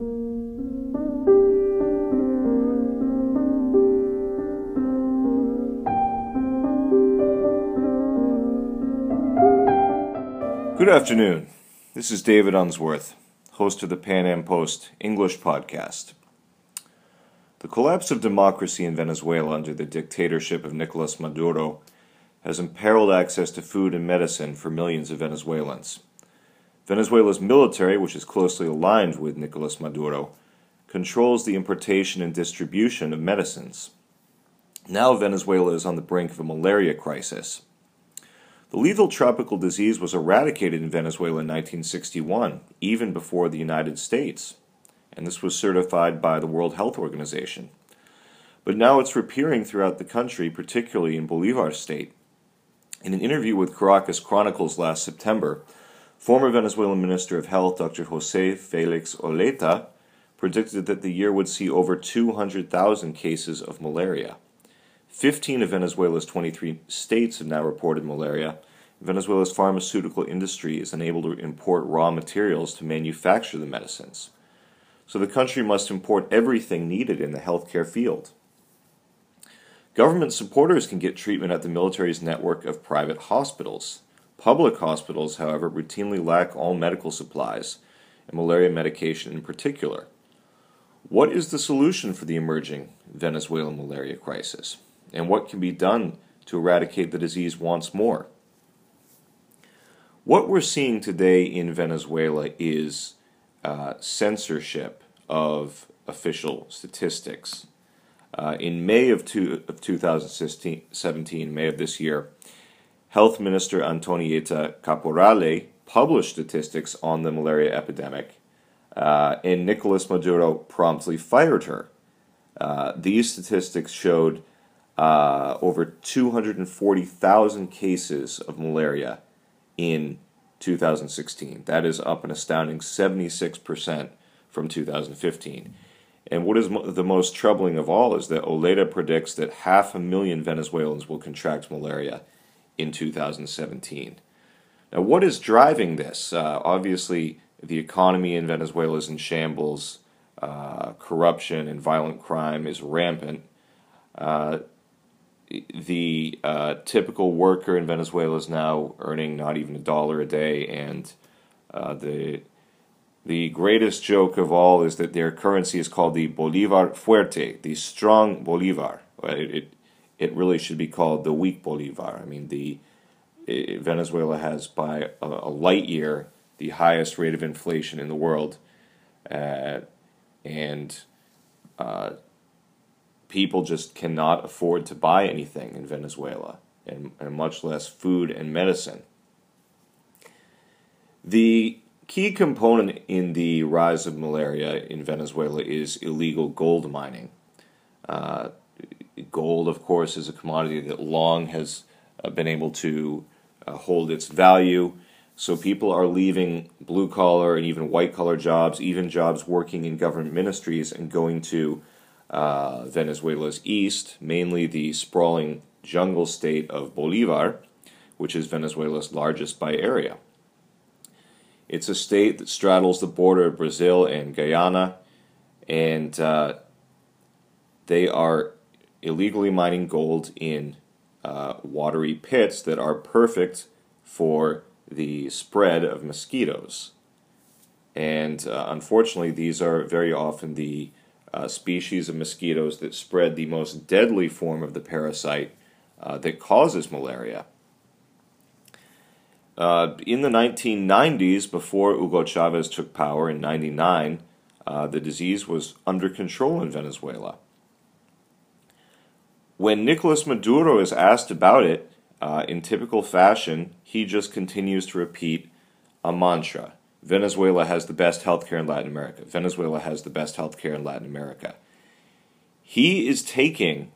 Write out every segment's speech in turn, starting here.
Good afternoon. This is David Unsworth, host of the Pan Am Post English podcast. The collapse of democracy in Venezuela under the dictatorship of Nicolas Maduro has imperiled access to food and medicine for millions of Venezuelans. Venezuela's military, which is closely aligned with Nicolas Maduro, controls the importation and distribution of medicines. Now, Venezuela is on the brink of a malaria crisis. The lethal tropical disease was eradicated in Venezuela in 1961, even before the United States, and this was certified by the World Health Organization. But now it's reappearing throughout the country, particularly in Bolivar state. In an interview with Caracas Chronicles last September, former Venezuelan Minister of Health Dr. Jose Felix Oletta predicted that the year would see over 200,000 cases of malaria. 15 of Venezuela's 23 states have now reported malaria. Venezuela's pharmaceutical industry is unable to import raw materials to manufacture the medicines. So the country must import everything needed in the healthcare field. Government supporters can get treatment at the military's network of private hospitals. Public hospitals, however, routinely lack all medical supplies, and malaria medication in particular. What is the solution for the emerging Venezuelan malaria crisis? and what can be done to eradicate the disease once more. What we're seeing today in Venezuela is uh, censorship of official statistics. Uh, in May of, two, of 2017, May of this year, Health Minister Antonieta Caporale published statistics on the malaria epidemic, uh, and Nicolas Maduro promptly fired her. Uh, these statistics showed uh, over 240,000 cases of malaria in 2016. That is up an astounding 76% from 2015. And what is mo- the most troubling of all is that Oletta predicts that half a million Venezuelans will contract malaria in 2017. Now, what is driving this? Uh, obviously, the economy in Venezuela is in shambles. Uh, corruption and violent crime is rampant. Uh, the uh, typical worker in Venezuela is now earning not even a dollar a day, and uh, the the greatest joke of all is that their currency is called the Bolivar Fuerte, the strong Bolivar. It, it, it really should be called the weak Bolivar. I mean, the it, Venezuela has by a, a, light year the highest rate of inflation in the world, uh, and uh, people just cannot afford to buy anything in Venezuela, and, and much less food and medicine. The key component in the rise of malaria in Venezuela is illegal gold mining. Uh, gold, of course, is a commodity that long has uh, been able to uh, hold its value. So people are leaving blue collar and even white collar jobs, even jobs working in government ministries, and going to uh, Venezuela's east, mainly the sprawling jungle state of Bolivar, which is Venezuela's largest by area. It's a state that straddles the border of Brazil and Guyana, and uh, they are illegally mining gold in uh, watery pits that are perfect for the spread of mosquitoes. And uh, unfortunately, these are very often the uh, species of mosquitoes that spread the most deadly form of the parasite uh, that causes malaria. Uh, in the 1990s, before Hugo Chavez took power in 99, uh, the disease was under control in Venezuela. When Nicolas Maduro is asked about it, uh, in typical fashion, he just continues to repeat a mantra Venezuela has the best healthcare in Latin America. Venezuela has the best healthcare in Latin America. He is taking,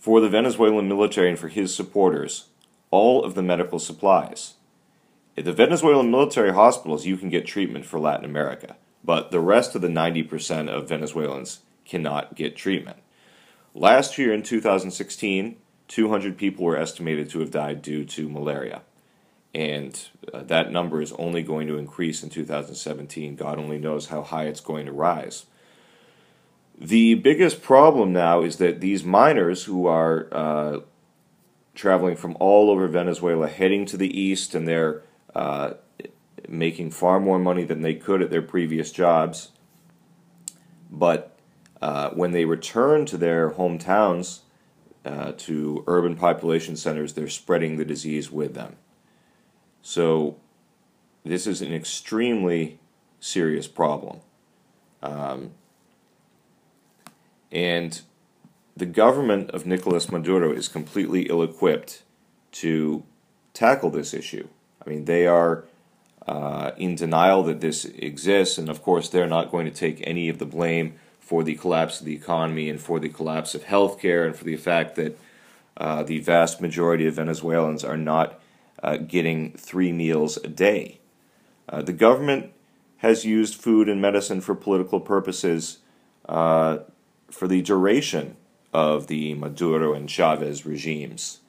for the Venezuelan military and for his supporters, all of the medical supplies. At the Venezuelan military hospitals, you can get treatment for Latin America, but the rest of the 90% of Venezuelans cannot get treatment. Last year in 2016, 200 people were estimated to have died due to malaria and uh, that number is only going to increase in 2017. God only knows how high it's going to rise. The biggest problem now is that these miners who are uh, traveling from all over Venezuela heading to the east and they're uh, making far more money than they could at their previous jobs. But uh, when they return to their hometowns, uh, to urban population centers, they're spreading the disease with them. So, this is an extremely serious problem. Um, and the government of Nicolas Maduro is completely ill equipped to tackle this issue. I mean, they are uh, in denial that this exists, and of course, they're not going to take any of the blame for the collapse of the economy and for the collapse of healthcare and for the fact that uh, the vast majority of Venezuelans are not uh, getting three meals a day. Uh, the government has used food and medicine for political purposes uh, for the duration of the Maduro and Chavez regimes.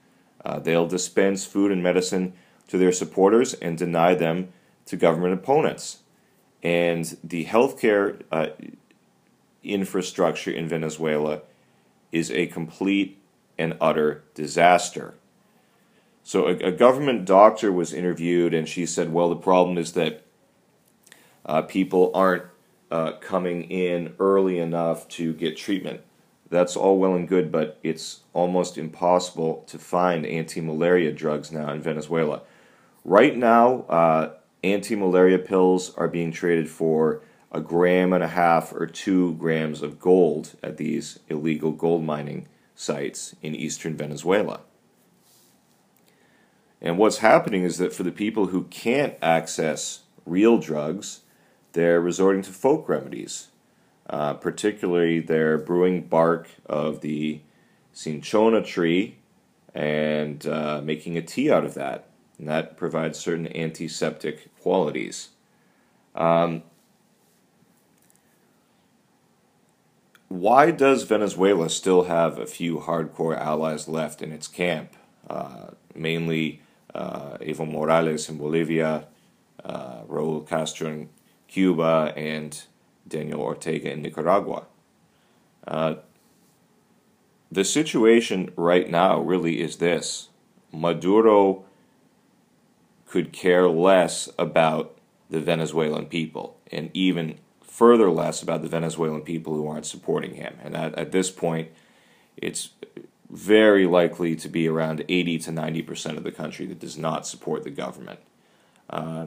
Uh, they'll dispense food and medicine to their supporters and deny them to government opponents. And the healthcare uh, infrastructure in Venezuela is a complete and utter disaster. So, a, a government doctor was interviewed, and she said, Well, the problem is that uh, people aren't uh, coming in early enough to get treatment. That's all well and good, but it's almost impossible to find anti malaria drugs now in Venezuela. Right now, uh, anti malaria pills are being traded for a gram and a half or two grams of gold at these illegal gold mining sites in eastern Venezuela. And what's happening is that for the people who can't access real drugs, they're resorting to folk remedies. Uh, particularly, they're brewing bark of the cinchona tree and uh, making a tea out of that. And that provides certain antiseptic qualities. Um, why does Venezuela still have a few hardcore allies left in its camp? Uh, mainly uh, Evo Morales in Bolivia, uh, Raul Castro in Cuba, and Daniel Ortega in Nicaragua. Uh, the situation right now really is this Maduro could care less about the Venezuelan people, and even further less about the Venezuelan people who aren't supporting him. And at, at this point, it's very likely to be around 80 to 90% of the country that does not support the government. Uh,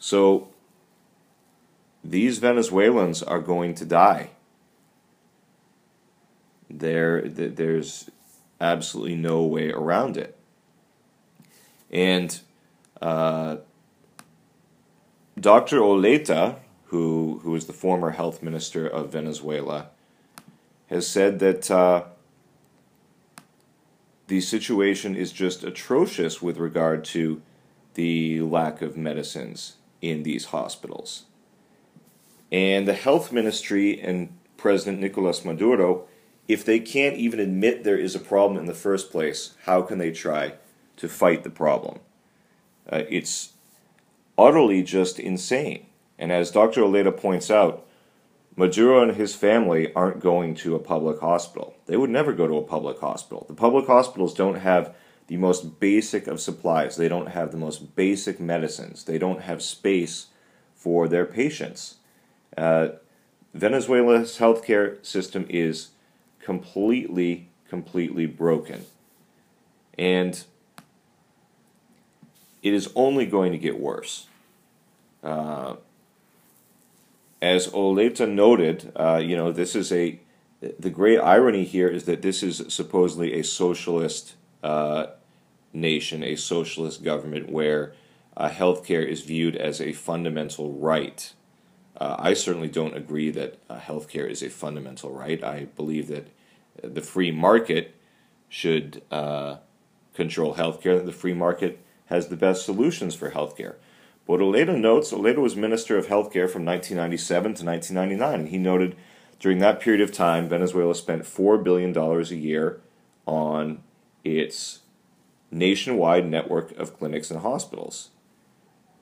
so these Venezuelans are going to die. There, there's absolutely no way around it. And uh, Dr. Oletta, who, who is the former health minister of Venezuela, has said that uh, the situation is just atrocious with regard to the lack of medicines in these hospitals. And the health ministry and President Nicolas Maduro, if they can't even admit there is a problem in the first place, how can they try to fight the problem? Uh, it's utterly just insane. And as Dr. Oletta points out, Maduro and his family aren't going to a public hospital. They would never go to a public hospital. The public hospitals don't have the most basic of supplies, they don't have the most basic medicines, they don't have space for their patients. Uh, Venezuela's healthcare system is completely, completely broken. And it is only going to get worse. Uh, as Oletta noted, uh, you know, this is a the great irony here is that this is supposedly a socialist uh, nation, a socialist government where uh, healthcare is viewed as a fundamental right. Uh, I certainly don't agree that uh, healthcare is a fundamental right. I believe that the free market should uh, control healthcare. The free market has the best solutions for healthcare. But Oletta notes Oletta was Minister of Healthcare from 1997 to 1999, and he noted during that period of time, Venezuela spent $4 billion a year on its nationwide network of clinics and hospitals.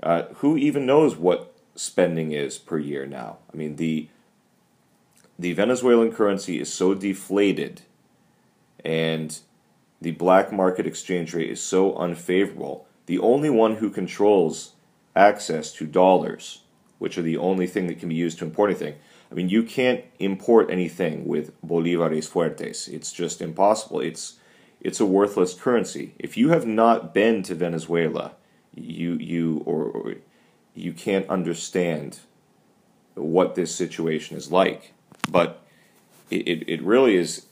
Uh, who even knows what spending is per year now? I mean, the the Venezuelan currency is so deflated and the black market exchange rate is so unfavorable. The only one who controls access to dollars, which are the only thing that can be used to import anything. I mean, you can't import anything with bolivares fuertes. It's just impossible. It's it's a worthless currency. If you have not been to Venezuela, you you or, or you can't understand what this situation is like. But it, it, it really is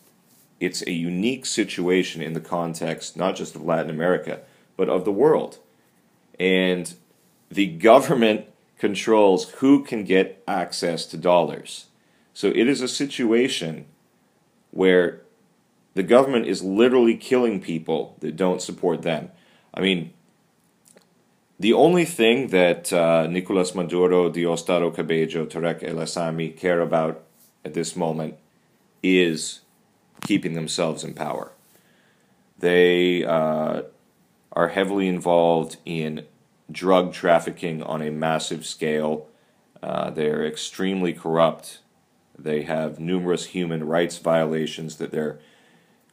it's a unique situation in the context not just of Latin America, but of the world. And the government controls who can get access to dollars. So it is a situation where the government is literally killing people that don't support them. I mean, the only thing that uh, Nicolas Maduro, Diosdado Cabello, Tarek El Aissami care about at this moment is keeping themselves in power. They uh, are heavily involved in drug trafficking on a massive scale. Uh, they're extremely corrupt. They have numerous human rights violations that they're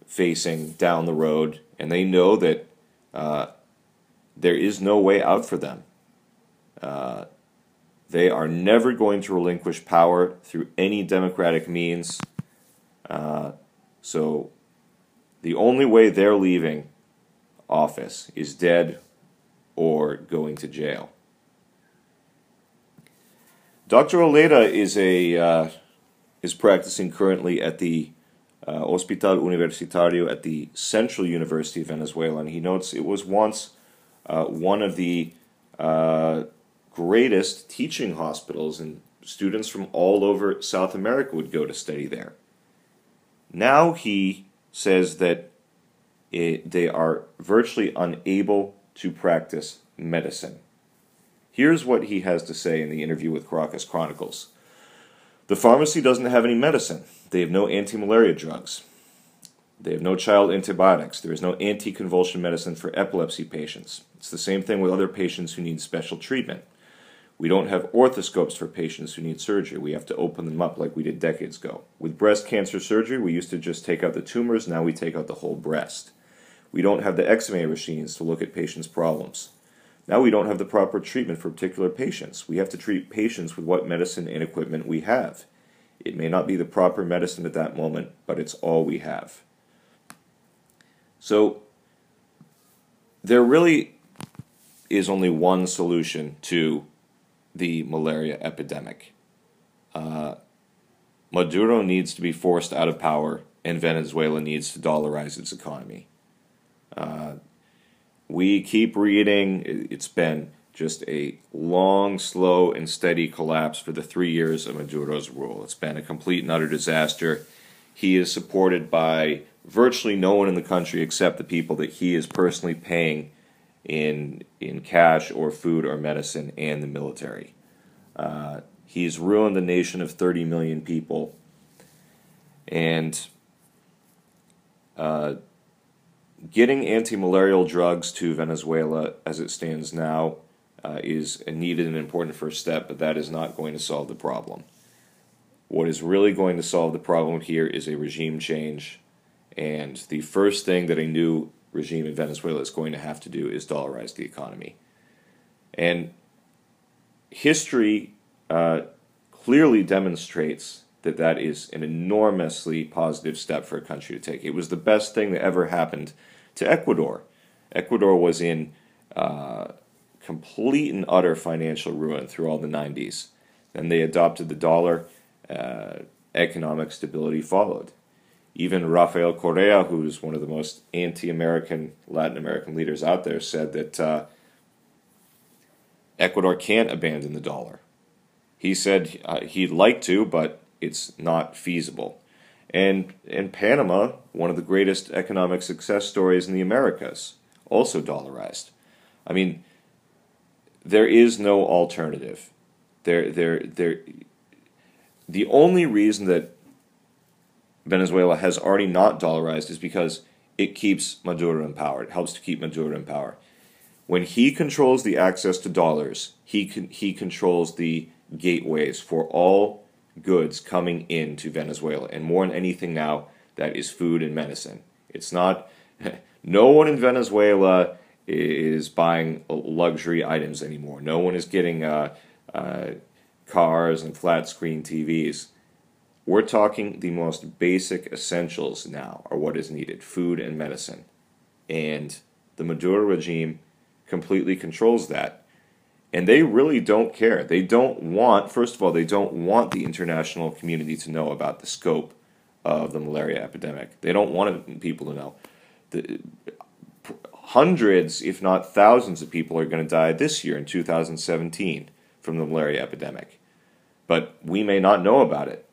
facing down the road, and they know that uh, there is no way out for them. Uh, they are never going to relinquish power through any democratic means. Uh, so the only way they're leaving office is dead or going to jail. Dr. Oletta is a uh, is practicing currently at the uh, Hospital Universitario at the Central University of Venezuela, and he notes it was once uh, one of the uh, greatest teaching hospitals, and students from all over South America would go to study there. Now he says that it, they are virtually unable to practice medicine. Here's what he has to say in the interview with Caracas Chronicles. The pharmacy doesn't have any medicine. They have no anti malaria drugs. They have no child antibiotics. There is no anti-convulsion medicine for epilepsy patients. It's the same thing with other patients who need special treatment. We don't have orthoscopes for patients who need surgery. We have to open them up like we did decades ago. With breast cancer surgery, we used to just take out the tumors, now we take out the whole breast. We don't have the X-ray machines to look at patients' problems. Now we don't have the proper treatment for particular patients. We have to treat patients with what medicine and equipment we have. It may not be the proper medicine at that moment, but it's all we have. So there really is only one solution to the malaria epidemic. Uh, Maduro needs to be forced out of power, and Venezuela needs to dollarize its economy. Uh, we keep reading, it's been just a long, slow, and steady collapse for the three years of Maduro's rule. It's been a complete and utter disaster. He is supported by virtually no one in the country except the people that he is personally paying in in cash or food or medicine and the military. Uh, he's ruined the nation of 30 million people, and uh, getting anti-malarial drugs to Venezuela as it stands now uh, is a needed and important first step, but that is not going to solve the problem. What is really going to solve the problem here is a regime change and the first thing that a new regime in Venezuela is going to have to do is dollarize the economy. And history uh, clearly demonstrates that that is an enormously positive step for a country to take. It was the best thing that ever happened to Ecuador. Ecuador was in uh, complete and utter financial ruin through all the 90s. Then they adopted the dollar, uh, economic stability followed. Even Rafael Correa, who's one of the most anti American Latin American leaders out there, said that uh, Ecuador can't abandon the dollar. He said uh, he'd like to, but it's not feasible. And in Panama, one of the greatest economic success stories in the Americas, also dollarized. I mean, there is no alternative. There, there, there. The only reason that Venezuela has already not dollarized is because it keeps Maduro in power. It helps to keep Maduro in power. When he controls the access to dollars, he can, he controls the gateways for all goods coming into Venezuela, and more than anything now, that is food and medicine. It's not. No one in Venezuela is buying luxury items anymore. No one is getting uh, uh, cars and flat screen TVs. We're talking the most basic essentials now are what is needed food and medicine. And the Maduro regime completely controls that. And they really don't care. They don't want, first of all, they don't want the international community to know about the scope of the malaria epidemic. They don't want people to know. The, hundreds, if not thousands, of people are going to die this year in 2017 from the malaria epidemic. But we may not know about it.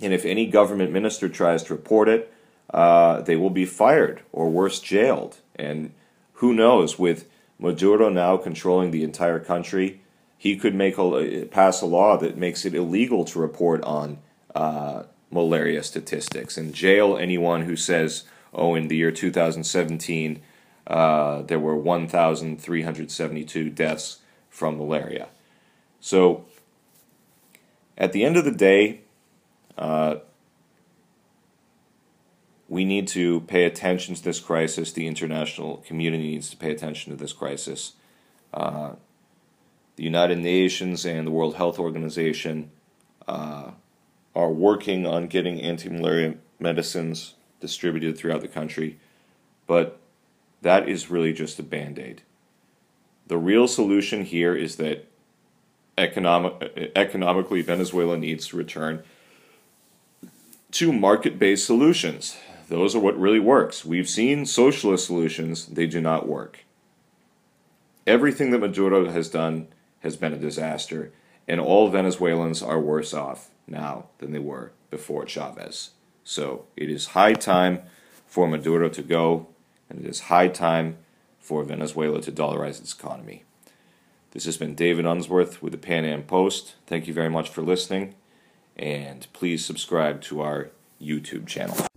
And if any government minister tries to report it, uh, they will be fired or worse, jailed. And who knows, with Maduro now controlling the entire country, he could make a, pass a law that makes it illegal to report on uh, malaria statistics and jail anyone who says, oh, in the year 2017, uh, there were 1,372 deaths from malaria. So, at the end of the day, uh, we need to pay attention to this crisis. The international community needs to pay attention to this crisis. Uh, the United Nations and the World Health Organization uh, are working on getting anti malaria medicines distributed throughout the country, but that is really just a band aid. The real solution here is that economic, economically Venezuela needs to return to market based solutions. Those are what really works. We've seen socialist solutions, they do not work. Everything that Maduro has done has been a disaster, and all Venezuelans are worse off now than they were before Chavez. So it is high time for Maduro to go, and it is high time for Venezuela to dollarize its economy. This has been David Unsworth with the Pan Am Post. Thank you very much for listening, and please subscribe to our YouTube channel.